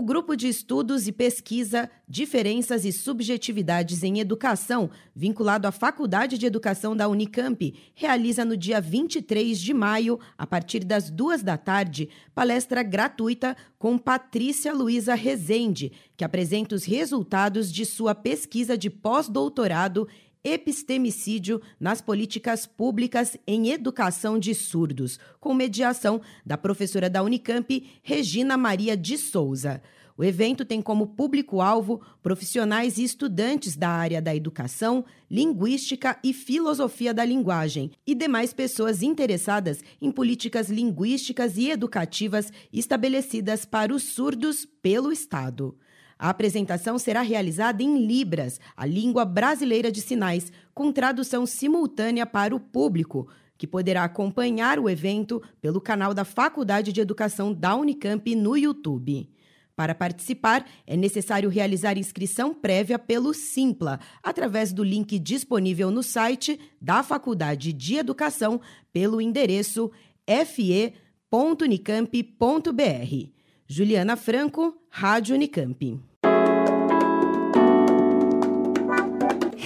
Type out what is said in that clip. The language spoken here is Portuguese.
O Grupo de Estudos e Pesquisa Diferenças e Subjetividades em Educação, vinculado à Faculdade de Educação da Unicamp, realiza no dia 23 de maio, a partir das duas da tarde, palestra gratuita com Patrícia Luiza Rezende, que apresenta os resultados de sua pesquisa de pós-doutorado Epistemicídio nas políticas públicas em educação de surdos, com mediação da professora da Unicamp, Regina Maria de Souza. O evento tem como público-alvo profissionais e estudantes da área da educação, linguística e filosofia da linguagem e demais pessoas interessadas em políticas linguísticas e educativas estabelecidas para os surdos pelo Estado. A apresentação será realizada em Libras, a língua brasileira de sinais, com tradução simultânea para o público, que poderá acompanhar o evento pelo canal da Faculdade de Educação da Unicamp no YouTube. Para participar, é necessário realizar inscrição prévia pelo Simpla, através do link disponível no site da Faculdade de Educação, pelo endereço fe.unicamp.br. Juliana Franco, Rádio Unicamp.